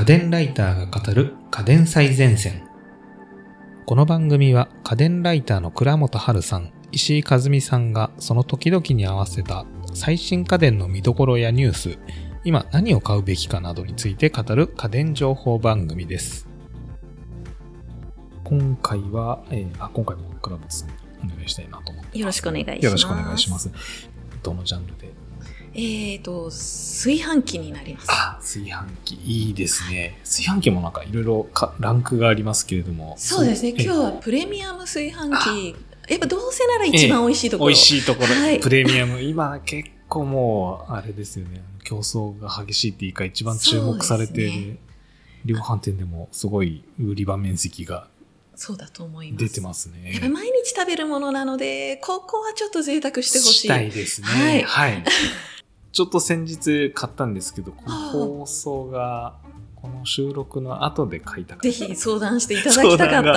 家電ライターが語る家電最前線。この番組は家電ライターの倉本春さん、石井和美さんがその時々に合わせた最新家電の見どころやニュース、今何を買うべきかなどについて語る家電情報番組です。今回は、えーあ今回も倉本さんにお願いしたいなと思って。よろしくお願いします。よろしくお願いします。どのジャンルでえっ、と、炊飯器になります。あ、炊飯器。いいですね。炊飯器もなんかいろいろかランクがありますけれども。そうですね。今日えはプレミアム炊飯器。やっぱどうせなら一番美味しいところ。美味しいところ、はいプレミアム。今結構もう、あれですよね。競争が激しいっていうか、一番注目されてね量販店でもすごい売り場面積がそうだと思います。出てますね。やっぱり毎日食べるものなので、ここはちょっと贅沢してほしい。したいですね。はいはい。ちょっと先日買ったんですけど、この放送が、この収録の後で買いたかった。ぜひ相談していただきたかった。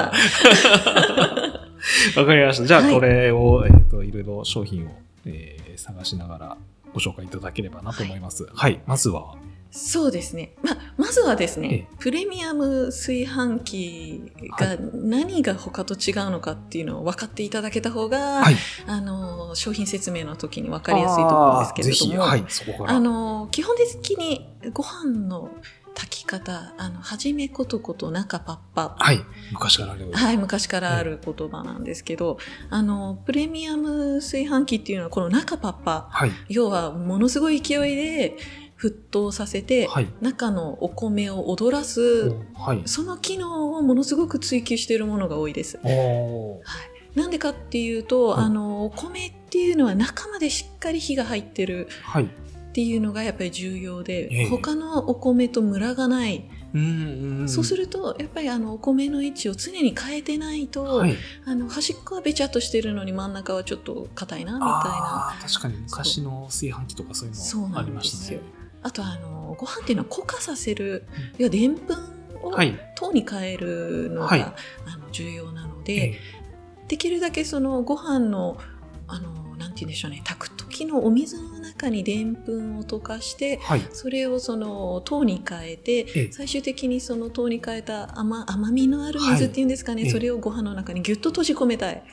わかりました。じゃあ、はいこれを、えっ、と、いろいろ商品を、えー探しながらご紹介いただければなと思います。はい。まずは、そうですね。まあ、まずはですね、えプレミアム炊飯器が何が他と違うのかっていうのを分かっていただけた方が、はい。あの、商品説明の時に分かりやすいと思うんですけれども、はい。あの、基本的にご飯の炊き方、あの、はじめことこと中パッパ。はい。昔からある。はい、昔からある言葉なんですけど、あの、プレミアム炊飯器っていうのはこの中パッパ、はい。要はものすごい勢いで沸騰させて、はい。中のお米を踊らす、はい。その機能をものすごく追求しているものが多いです。なんでかっていうと、はいあの、お米っていうのは中までしっかり火が入ってるはい。っていうのがやっぱり重要で、ええ他のお米とムラがない。うん。そうするると、やっぱりあの、お米の位置を常に変えてないと、はい。あの、端っこはべちゃっとしてるのに真ん中はちょっと硬いな、みたいな。確かに昔の炊飯器とかそういうのありましたね。あとあの、ご飯っていうのは固化させる、いや、でんぷんをはい。糖に変えるのが、はい。あの重要なので、えできるだけそのご飯のあのなんて言うんでしょうね炊く時のお水の中にでんぷんを溶かしてーはい。それをその糖に変えてええ。最終的にその糖に変えた甘甘みのある水っていうんですかね、はい。ええ。それをご飯の中にギュッと閉じ込めたい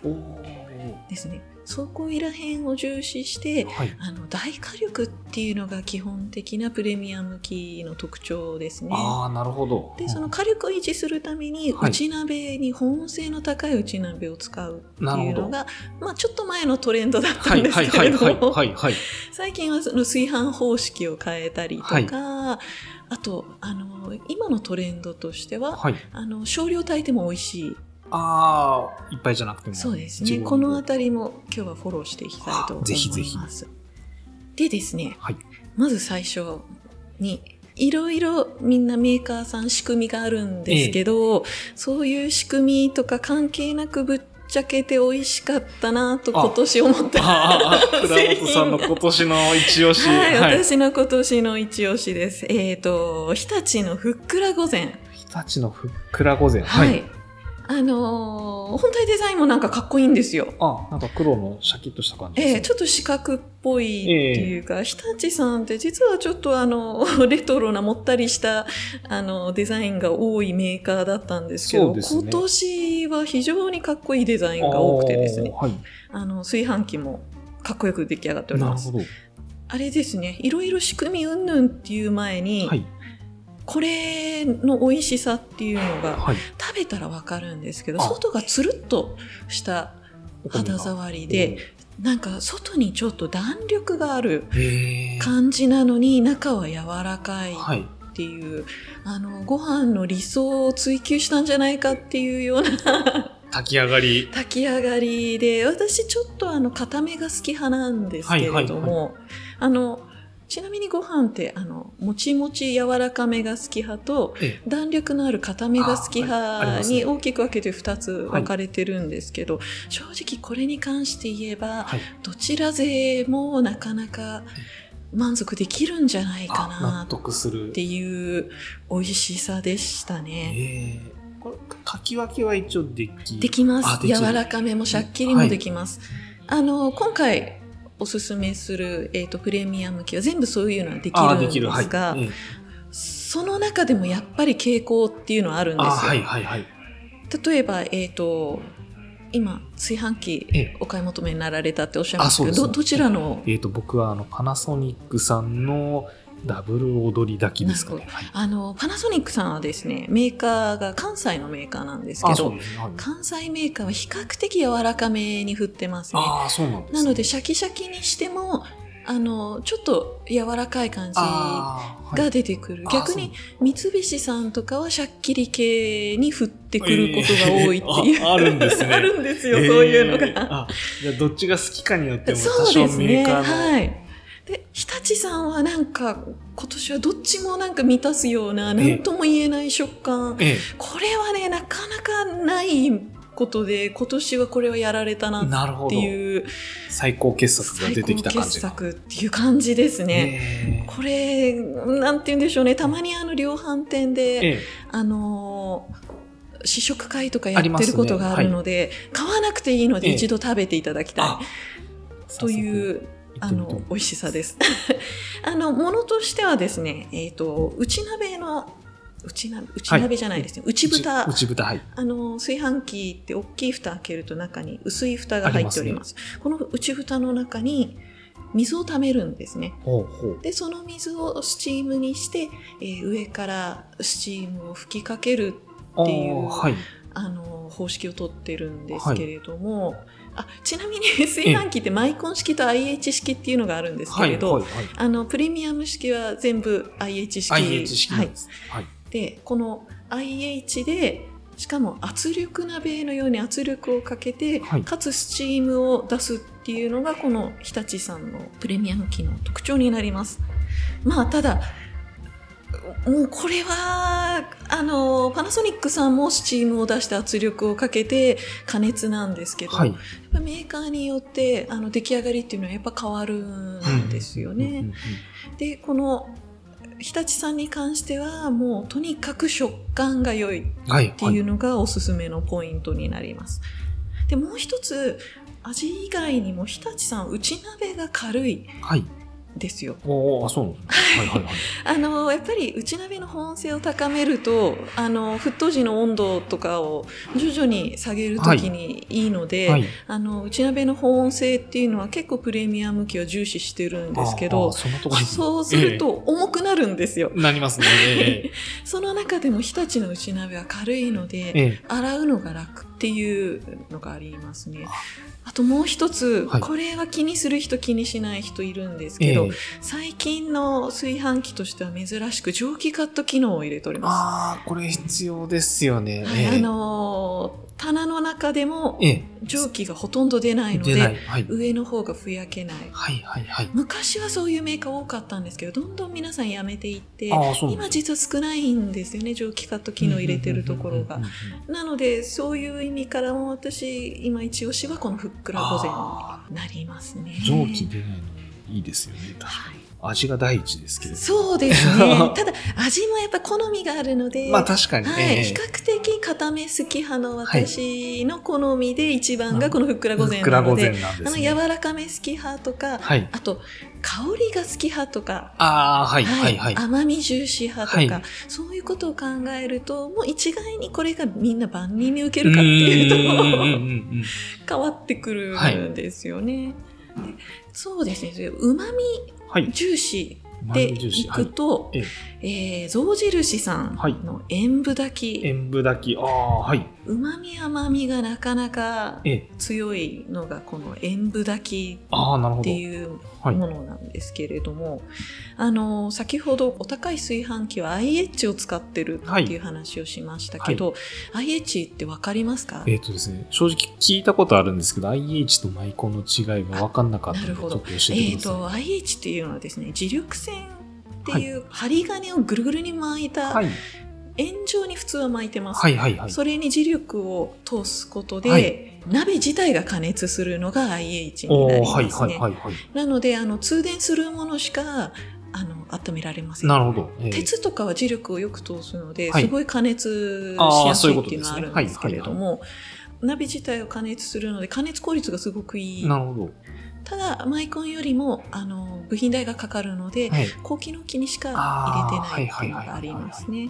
ですねそこら辺を重視してはい。あの大火力っていうのが基本的なプレミアム機の特徴ですね。ああ、なるほど。でその火力を維持するためにはい内鍋に保温性の高い内鍋を使うっていうのが、まあ、ちょっと前のトレンドだったはいんですけれど。最近はその炊飯方式を変えたりとか、はいあとあの今のトレンドとしては、はい。あの少量炊いても美味しいああ、いっぱいじゃなくても。そうですねこの辺りも今日はフォローしていきたいと思います。ぜひぜひでですねはい。まず最初にいろいろみんなメーカーさん仕組みがあるんですけど、そういう仕組みとか関係なくぶっちゃけて美味しかったなとあ今年思った。ああ、倉本さんの今年の一押し。はい、はい。私の今年の一押しです。えっ、と、日立のふっくら御膳。日立のふっくら御膳。はい。。あのー本体デザインもなんかかっこいいんですよ。あ、なんか黒のシャキッとした感じええちょっと四角っぽいっていうか、日立さんって実はちょっとあの、レトロなもったりした、あの、デザインが多いメーカーだったんですけど、ね今年は非常にかっこいいデザインが多くてですね、はい。あの、炊飯器もかっこよく出来上がっております。なるほど。あれですね、いろいろ仕組み云々っていう前に、はい。これの美味しさっていうのがはい。食べたらわかるんですけど、あ外がつるっとした肌触りで、なんか外にちょっと弾力がある。感じなのに中は柔らかいはい。っていう、あのご飯の理想を追求したんじゃないかっていうような 炊き上がり。炊き上がりで私ちょっとあの固めが好き派なんですけれども、はいはいあのちなみにご飯ってあのもちもち柔らかめが好き派とええ。弾力のある固めが好き派に大きく分けて2つ分かれてるんですけど、正直これに関して言えばはい。どちら勢もなかなか満足できるんじゃないかなっ得する。ていう美味しさでしたね。ええ。これ、かき分けは一応できできます柔らかめもしゃっきりもできます、あの今回おすすめする、えー、とプレミアム機は全部そういうのはできるんでできる。はい。すが、ええその中でもやっぱり傾向っていうのはあるんですよ。あはいはいはい。例えば、えっ、と、今、炊飯器ええお買い求めになられたっておっしゃいましたけど、あそうですどどちらの、えっ、と、僕はあの、パナソニックさんのダブル踊り炊きですかね。はいあの、パナソニックさんはですね、メーカーが関西のメーカーなんですけど、ね。はい関西メーカーは比較的柔らかめに振ってますね。ああ、そうなんです、ね。なので、シャキシャキにしても、あの、ちょっと柔らかい感じが出てくる。あ逆に、三菱さんとかはシャッキリ系に振ってくることが多いっていう。えーああるんですね あるんですよ、そういうのえーが。あじゃあどっちが好きかによっても多そう少ですね。メーカーの、はい。で、日立さんはなんか、今年はどっちもなんか満たすような、なんとも言えない食感。えこれはね、なかなかないことで、今年はこれはやられたえなっていう、最高傑作が最出てきた感じが作っていう感じですね。えこれ、なんて言うんでしょうね。たまにあの量販店えで、ええ。あのー試食会とかやってることがあるので、買わなくていいのでええ。一度食べていただきたい。あという、あの、美味しさです。あの、ものとしてはですね、えっ、と、内鍋の、内鍋、内鍋じゃないですね、内蓋。内蓋はいあの、炊飯器って大きい蓋開けると中に薄い蓋が入っております。この内蓋の中に水を溜めるんですね。で、その水をスチームにして、えー上からスチームを吹きかけるっていうあーはいあの方式をとってるんですけれども、あちなみに 炊飯器ってマイコン式と IH 式っていうのがあるんですけれど、はいはいはい。あのプレミアム式は全部 IH 式。IH 式はい。でこの IH でしかも圧力鍋のように圧力をかけて、はい。かつスチームを出すっていうのがこの日立さんのプレミアム機の特徴になります。まあただもうこれはあのパナソニックさんもスチームを出して圧力をかけて加熱なんですけど、はい。やっぱメーカーによってあの出来上がりっていうのはやっぱ変わるんですよね。でこの日立さんに関してはもうとにかく食感が良いっていうのがおすすめのポイントになります。でもう一つ味以外にも日立さん内鍋が軽い。はいですよ。おーあそうなんですね。はいはいはい。あのやっぱり内鍋の保温性を高めるとあの沸騰時の温度とかを徐々に下げるときにい。いので、はい。あの内鍋の保温性っていうのは結構プレミアム機は重視してるんですけどそうすると重くなるんですよ。なりますね。ええ。その中でも日立の内鍋は軽いので、ええ。洗うのが楽っていうのがありますね。あともう一つ、はい。これは気にする人気にしない人いるんですけど、ええ。最近の炊飯器としては珍しく蒸気カット機能を入れておりまああこれ必要ですよね。す。ええ。はいあのー棚の中でもええ蒸気がほとんど出ないので、はい。上の方がふやけない。はいはいはい。昔はそういうメーカー多かったんですけど、どんどん皆さんやめていって、今実は少ないんですよね、蒸気カット機能入れてるところが。なので、そういう意味からも私、今一押しはこのふっくら御あ膳になりますね。蒸気出ないのいいですよね確かはいに味が第一ですけれど。そうですね。ただ、味もやっぱ好みがあるので、まあ確かに。はい、ね比較的固め好き派の私の好みで一番がこのふっくら御ふっくら御膳なので、膳なんであのすね柔らかめ好き派とか、はい。あと香りが好き派とか、ああはいはい。はい甘み重視派とか、はい。そういうことを考えると、もう一概にこれがみんな万人に受けるかっていうと、変わってくるんですよね。でそうですね。うまみはい重視でい。くと、ええー象印さんの塩分炊き、塩分炊き。ああはい。うまみ甘みがなかなかええ。強いのがこの塩分炊きっていうはい。ものなんですけれども、あの先ほどお高い炊飯器は IH を使ってるっていう話をしましたけど、IH ってわかりますか、えっ、とですね正直聞いたことあるんですけど IH とマイコンの違いが分かんなかったのでちょっと教えてください、えっ、と IH っていうのはですね磁力線っていう針金をぐるぐるに巻いたはい。円状に普通は巻いてます、はいはいはい。それに磁力を通すことで、はい。鍋自体が加熱するのが IH におなりーはいますね。はいはいはいなのであの通電するものしかあの温められません。なるほど、ええ鉄とかは磁力をよく通すので、はい。すごい加熱しやすいっていうのはあるんですねですけれども、鍋自体を加熱するので加熱効率がすごくいい。なるほどただマイコンよりもあの部品代がかかるので、はい。高機能機にしか入れてないっていうのがありますね。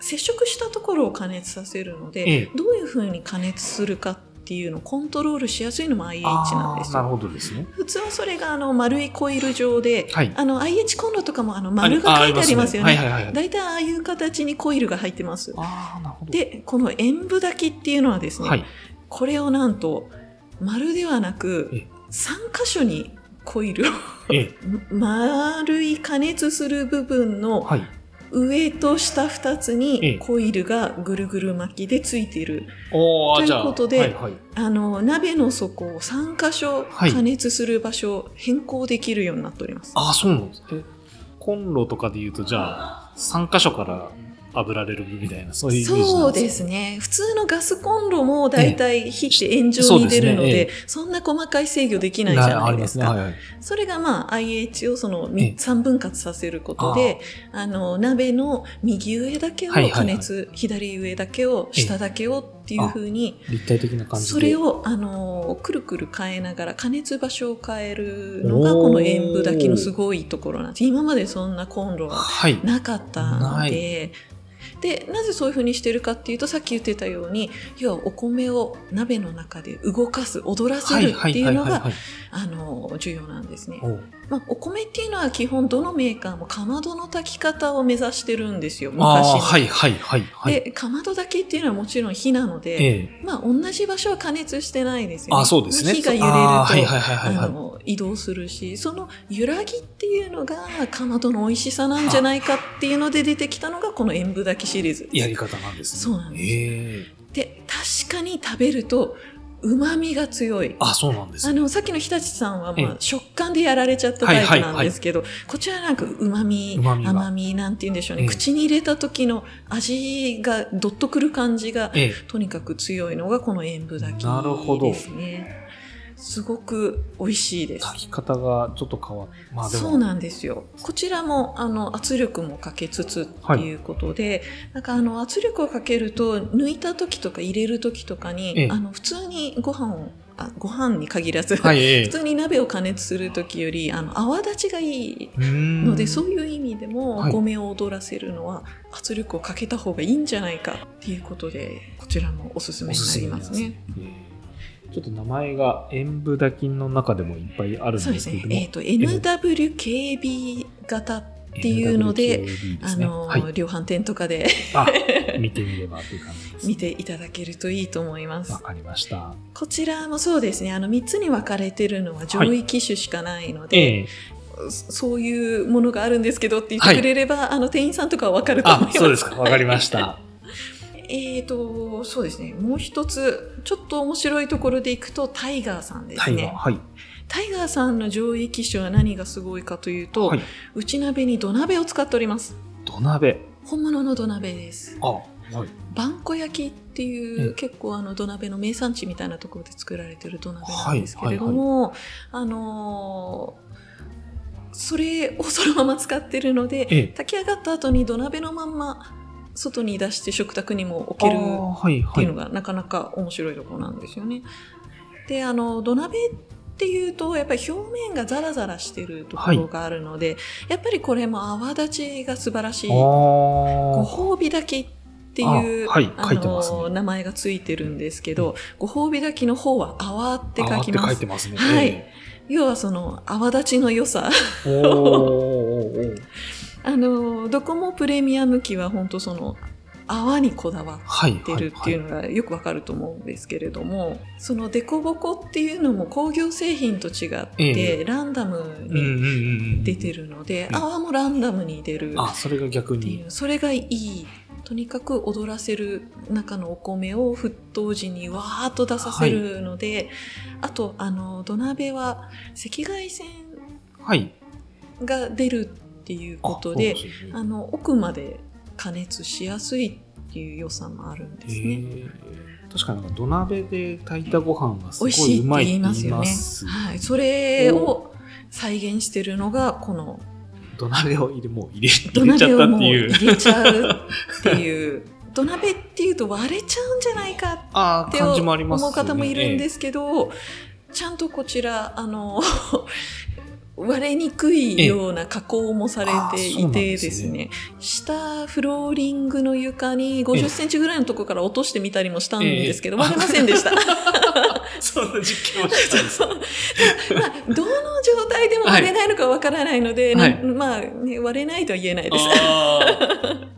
接触したところを加熱させるので、ええどういうふうに加熱するかっていうのをコントロールしやすいのも IH なんですあーなるよ。ほどですね。普通はそれがあの丸いコイル状で、はい。あの IH コンロとかもあの丸が書いてありますよね。はいはいはい。大体ああいう形にコイルが入ってます。ああ、なるほど。で、この塩分炊きっていうのはですね、はい。これをなんと丸ではなくえ3箇所にコイルをええ。丸い加熱する部分のはい。上と下2つええにコイルがぐるぐる巻きでついている。という。ことではいはい。あの、鍋の底を3箇所はい加熱する場所を変更できるようになっております。ああ、そうなんです。え、コンロとかで言うと、じゃあ、3箇所から炙られるみたいな、そういうイメージそうですすね。普通のガスコンロもだいたい火って炎上に出るので、そうですねそんな細かい制御できかないじゃないでか。ありますすね。はいはい。それがまあ IH をそのええ3分割させることで、あの鍋の右上だけをはいはいはい加熱、左上だけを、ええ下だけをっていう風に、立体的な感じで。それをあのくるくる変えながら加熱場所を変えるのがこの塩分炊きのすごいところなんです。今までそんなコンロははい。なかったのなで。でなぜそういうふうにしてるかっていうとさっき言ってたように要はお米を鍋の中で動かす踊らせるっていうのが重要なんですね。まあ、お米っていうのは基本どのメーカーもかまどの炊き方を目指してるんですよあ昔はいはいはいはい。でかまど炊きっていうのはもちろん火なので、ええ。まあ、同じ場所は加熱してないですよね。あそうですね。火が揺れるとあーはいはいはいはいはい。あの移動するしその揺らぎっていうのがかまどの美味しさなんじゃないかっていうので出てきたのがこの塩分炊きシリーズやり方なんですね。そうなんですええ。で確かに食べると旨味が強い。あ、そうなんですね。あのさっきの日立さんは、えまあ、食感でやられちゃったタイプなんですけど、こちらなんか旨味甘みなんて言うんでしょうね、ええ。口に入れた時の味がどっとくる感じがええ。とにかく強いのがこの塩分炊きなるほど。ですごく美味しいです。炊き方がちょっと変わっまあ。そうなんですよ。こちらもあの圧力もかけつつっていうことで、なんかあの圧力をかけると抜いた時とか入れる時とかに、ええあの普通にご飯をあご飯に限らず、はい、ええ普。通に鍋を加熱する時よりあの泡立ちがいいのので、そういう意味でもはいお米を踊らせるのは圧力をかけた方がいいんじゃないかっていうことでこちらもおすすめになりますね。ええちょっと名前が演舞炊きの中でもいっぱいあるんですけれども。えっ、と NWKB 型っていうので、NWKB でねの、はい、量販店とかであ、見てみればという感じです。見ていただけるといいと思いますわ。かりました。こちらもそうですね。あの3つに分かれてるのは上位機種しかないので、ええそういうものがあるんですけどって言ってくれれば、あの店員さんとかは分かると思いまあ、す。そうですか。わかりました。えーと、そうですね。もう一つ、ちょっと面白いところでいくと、タイガーさんですね。タイガー。はい。タイガーさんの上位機種は何がすごいかというと、はい。内鍋に土鍋を使っております。土鍋。本物の土鍋です。あ、はい。バンコ焼きっていえう結構あの土鍋の名産地みたいなところで作られてる土鍋なんですけれども、あのーそれをそのまま使ってるので、ええ。炊き上がった後に土鍋のまんま外に出して食卓にも置けるっていうの。がなかなか面白いところなんですよね。で、あの、土鍋っていうと、やっぱり表面がザラザラしてるところがあるので、やっぱりこれも泡立ちが素晴らしい。あごー褒美炊きっていうあはいあの名前がついてるんですけど、ご褒美炊きの方は泡って書きあます。って書いてますね。はいえ要はその泡立ちの良さ。あの、どこもプレミアム機は本当その泡にこだわはい。ってるっていうはのがよくわかると思うんですけれども、そのデコボコっていうのも工業製品と違って、えランダムにうんうん。出てるので、うん泡もランダムに出るあ、それが逆に。っていう、それがいい。とにかく踊らせる中のお米を沸騰時にわーっと出させるので、あと、あの、土鍋は赤外線はい。が出るっていうことあで、ねあの、奥まで加熱しやすいっていう良さもあるんですね。確かに土鍋で炊いたご飯がすご美味しいうまいって言いますよね。すはい。それを再現してるのが、この土鍋を入れもう入れ土入れちゃったっていう。入れちゃうっていう。土鍋っていうと割れちゃうんじゃないかって思う方もいるんですすけど、ちゃんとこちら、あの、割れにくいような加工もされていてですね、下フローリングの床に50センチぐらいのところから落としてみたりもしたんですけど、ええ。割れませんでした。そんな実験をしたんです。まあ、どの状態でも割れないのかわからないので、はい。なまあ、ね、割れないとは言えないです。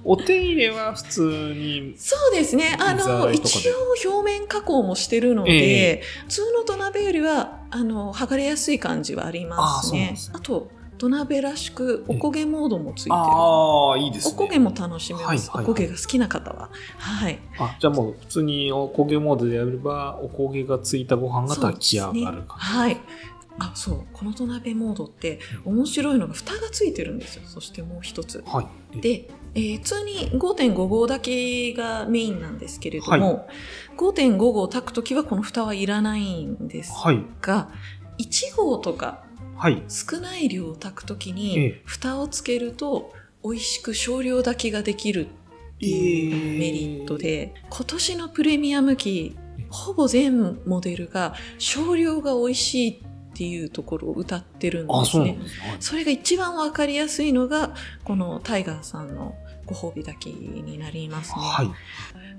お手入れは普通に、そうですね。あ水の、一応表面加工もしてるので、え普通の土鍋よりは、あの、剥がれやすい感じはありますね。あすね。あと、土鍋らしくおこげモードもついてる。ああ、いいですね。おこげも楽しめます。はいはいはいおこげが好きな方は。はい。あ、じゃあもう普通におこげモードでやれば、おこげがついたご飯が炊き上がるか。はい。あ、そう。この土鍋モードって面白いのが蓋がついてるんですよ。そしてもう一つ。はい。で、えー普通に5.5号炊きがメインなんですけれども、5.5号炊くときはこの蓋はいらないんですはい。が、1号とかはい。少ない量を炊くときに、ええ蓋をつけると美味しく少量炊きができるっていうメリットで、今年のプレミアム機、ほぼ全モデルが少量が美味しいっていうところを歌ってるんあ、ですねそすね。それが一番わかりやすいのが、このタイガーさんのご褒美炊きになりますね。はい。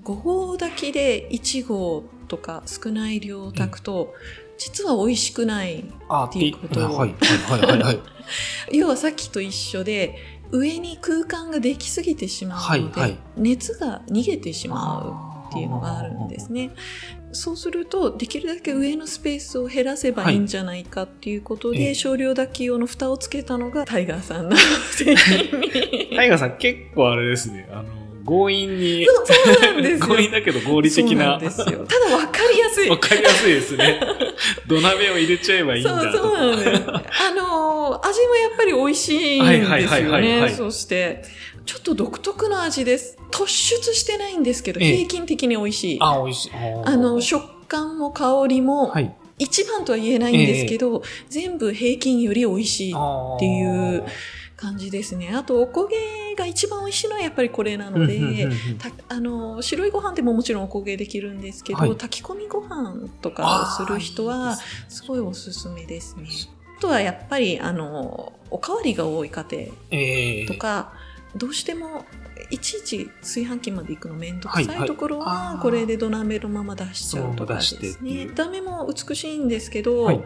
ご合炊きで1合とか少ない量を炊くと、実は美味しくない。あ、っていうことをはい。はい。はい。はい。要はさっきと一緒で、上に空間ができすぎてしまうので、はいはい熱が逃げてしまうっていうのがあるんですね。そうすると、できるだけ上のスペースを減らせばいいんじゃないかっていうことで、ええ少量炊き用の蓋をつけたのがタイガーさんの製品に。タイガーさん結構あれですね。あの、強引に、そうなんですよ。強引だけど合理的なな。んですよ。ただ分かりやすい。わかりやすいですね。土鍋を入れちゃえばいいんだそうとそうなんです。あのー味もやっぱり美味しいんですよはいはいはいね。そして、ちょっと独特な味です。突出してないんですけど、ええ平均的に美味しい。あ、美味しい。あの、食感も香りも、はい。一番とは言えないんですけど、全部平均より美味しいっていう感じですね。あと、おこげが一番美味しいのはやっぱりこれなので、うんうんうんうん。たあの白いご飯でももちろんおこげできるんですけど、はい。炊き込みご飯とかをする人はすごいおすすめですね。あとはやっぱりあのおかわりが多い家ええ。庭とか、どうしてもいちいち炊飯器まで行くの面倒くさはいところあはー。これで土鍋のまま出しちゃうとかですね。う。見た目も美しいんですけど、はい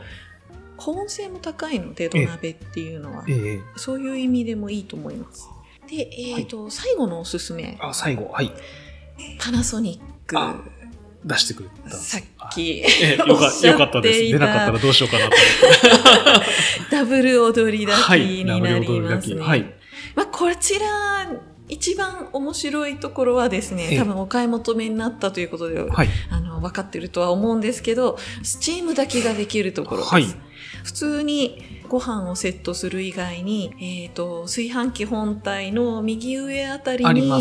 保温性も高いので土鍋っていうのは、ええそういう意味でもいいと思います。で、えっ、と、最後のおすすめ。あ、最後、はい。パナソニック。あ出してくれたさっき、ええよかよかったです。い出なかったらどうしようかなと思って。ダブル踊り炊きはい。になりますね。ダブル踊りだけはい。まあ、こちら、一番面白いところはですね、ええ多分お買い求めになったということで、はい。あの、分かってるとは思うんですけど、スチーム炊きができるところです。はい普通にご飯をセットする以外に、えっ、と、炊飯器本体の右上あたりに。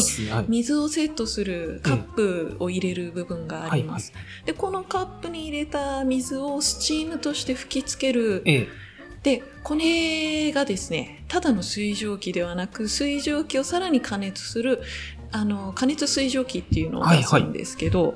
水をセットするカップを入れる部分があります。はいで、このカップに入れた水をスチームとして吹きつける。ええ。で、これがですね、ただの水蒸気ではなく、水蒸気をさらに加熱する、あの、加熱水蒸気っていうのを出すんですけど、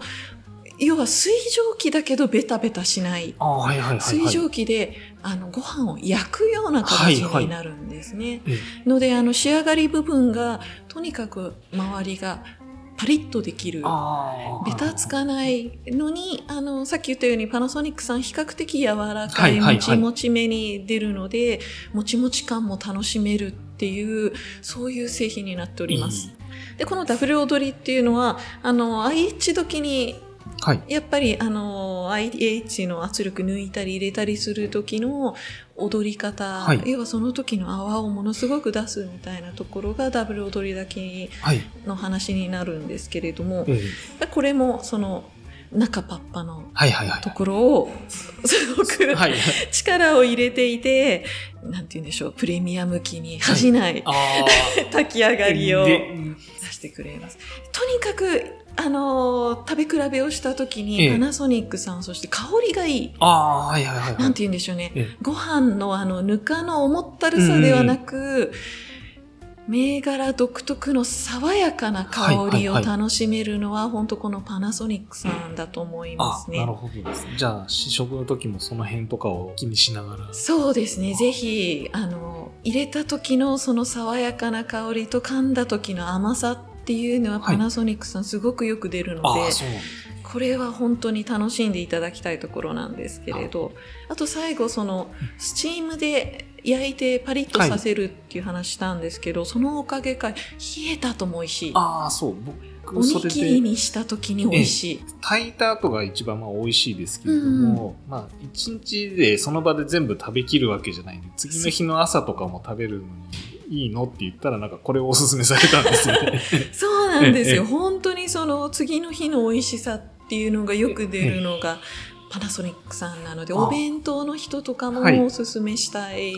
要は水蒸気だけどベタベタしない。あはいはいはいはい。水蒸気で、あの、ご飯を焼くような形になるんですね。ええので、あの、仕上がり部分が、とにかく周りがパリッとできる。ベタつかないのに、あの、さっき言ったようにパナソニックさん比較的柔らかいもちもちめに出るので、もちもち感も楽しめるっていう、そういう製品になっております。で、このダブル踊りっていうのは、あの、IH 時にはい。やっぱりあの IH の圧力抜いたり入れたりする時の踊り方、はい要はその時の泡をものすごく出すみたいなところがダブル踊りだけはい。の話になるんですけれども、ええ。これもその中パッパのはいはいはいと。ころをすごくはい。力を入れていて、なんて言うんでしょう、プレミアム機に恥じないああ。炊き上がりをで出してくれます。とにかく、あのー食べ比べをした時に、ええパナソニックさん、そして香りがいい。ああ、はいはいはいはい。なんて言うんでしょうね。ええご飯のあの、ぬかの重ったるさではなく、銘柄独特の爽やかな香りを楽しめるのは、本当このパナソニックさんだと思いますね。なるほどです。じゃあ、試食の時もその辺とかを気にしながら。そうですね。ぜひ、あの、入れた時のその爽やかな香りと噛んだ時の甘さっていうのはパナソニックさんすごくよく出るので、ああ、そうなんこれは本当に楽しんでいただきたいところなんですけれど、あと最後そのスチームで焼いてパリッとさせるっていう話したんですけど、そのおかげか冷えた後も美味しい。ああ、そう。僕、おにぎりで、にした時に美味しい。炊いた後が一番まあ美味しいですけれども、まあ、一日でその場で全部食べきるわけじゃないんで、次の日の朝とかも食べるのにいいのって言ったら、なんかこれをおすすめされたんですよね。そうなんですよ。ええ本当にその次の日の美味しさっていうのがよく出るのがパナソニックさんなので、あお弁当の人とかもはいおすすめしたい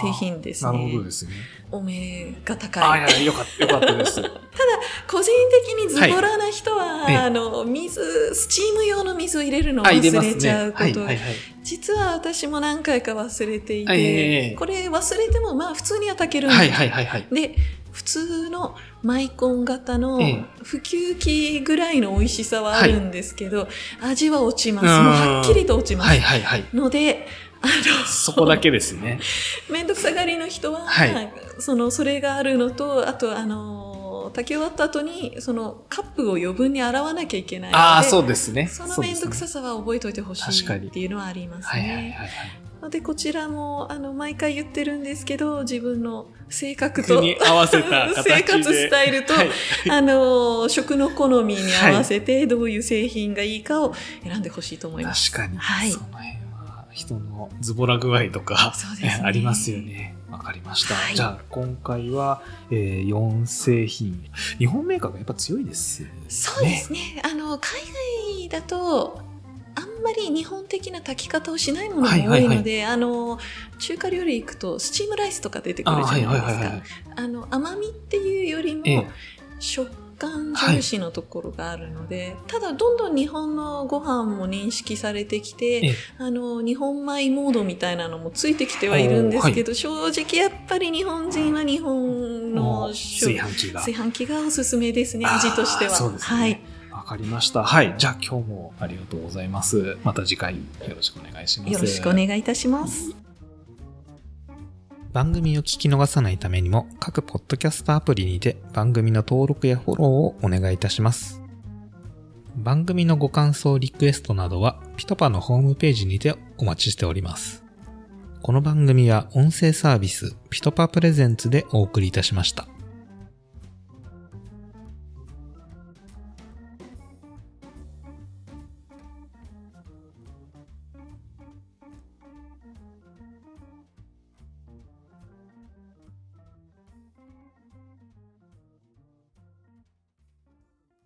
製品ですなるほね。どですね。お目があ高い。あ、いや、よかった、よかったです。個人的にズボラな人は、はいええあの、水、スチーム用の水を入れるのを。忘れちゃうことが、はい、はい、はい。実は私も何回か忘れていて、ええこれ忘れてもまあ普通には炊けるんはい、はい、はい、はい。で、普通のマイコン型のええ普及器ぐらいの美味しさはあるんですけど、味は落ちます。うんもうはっきりと落ちます。はい、はい、はい。ので、あの、そこだけですね。めんどくさがりの人は、はいその、それがあるのと、あと、あの、炊き終わった後に、その、カップを余分に洗わなきゃいけないので、ああ、そうですね。そのめんどくささは覚えておいてほしいっていうのはありますはい、はい、はいね。はい。ので、こちらも、あの、毎回言ってるんですけど、自分の性格と、に合わせた。生活スタイルと、はいあの、食の好みに合わせて、どういう製品がいいかを選んでほしいと思います。確かに、はいその辺は人のズボラ具合とか、ね ありますよね。わかりました。はいじゃあ今回は、えー、4製品。日本メーカーがやっぱ強いです、ね。そうですね。あの、海外だと、あんまり日本的な炊き方をしないものが多いので、はいはいあの、中華料理行くと、スチームライスとか出てくあるじゃないですか。あの、甘みっていうよりも、ええ食感重視のところがあるので、ただどんどん日本のご飯も認識されてきて、ええあの、日本米モードみたいなのもついてきてはいるんですけど、正直やっぱり日本人は日本の炊飯器が。炊飯器がおすすめですね、味としては。そうですね。はい。わかりました。はい。じゃあ今日もありがとうございます。また次回よろしくお願いします。よろしくお願いいたします。番組を聞き逃さないためにも各ポッドキャストアプリにて番組の登録やフォローをお願いいたします。番組のご感想、リクエストなどはピトパのホームページにてお待ちしております。この番組は音声サービスピトパプレゼンツでお送りいたしました。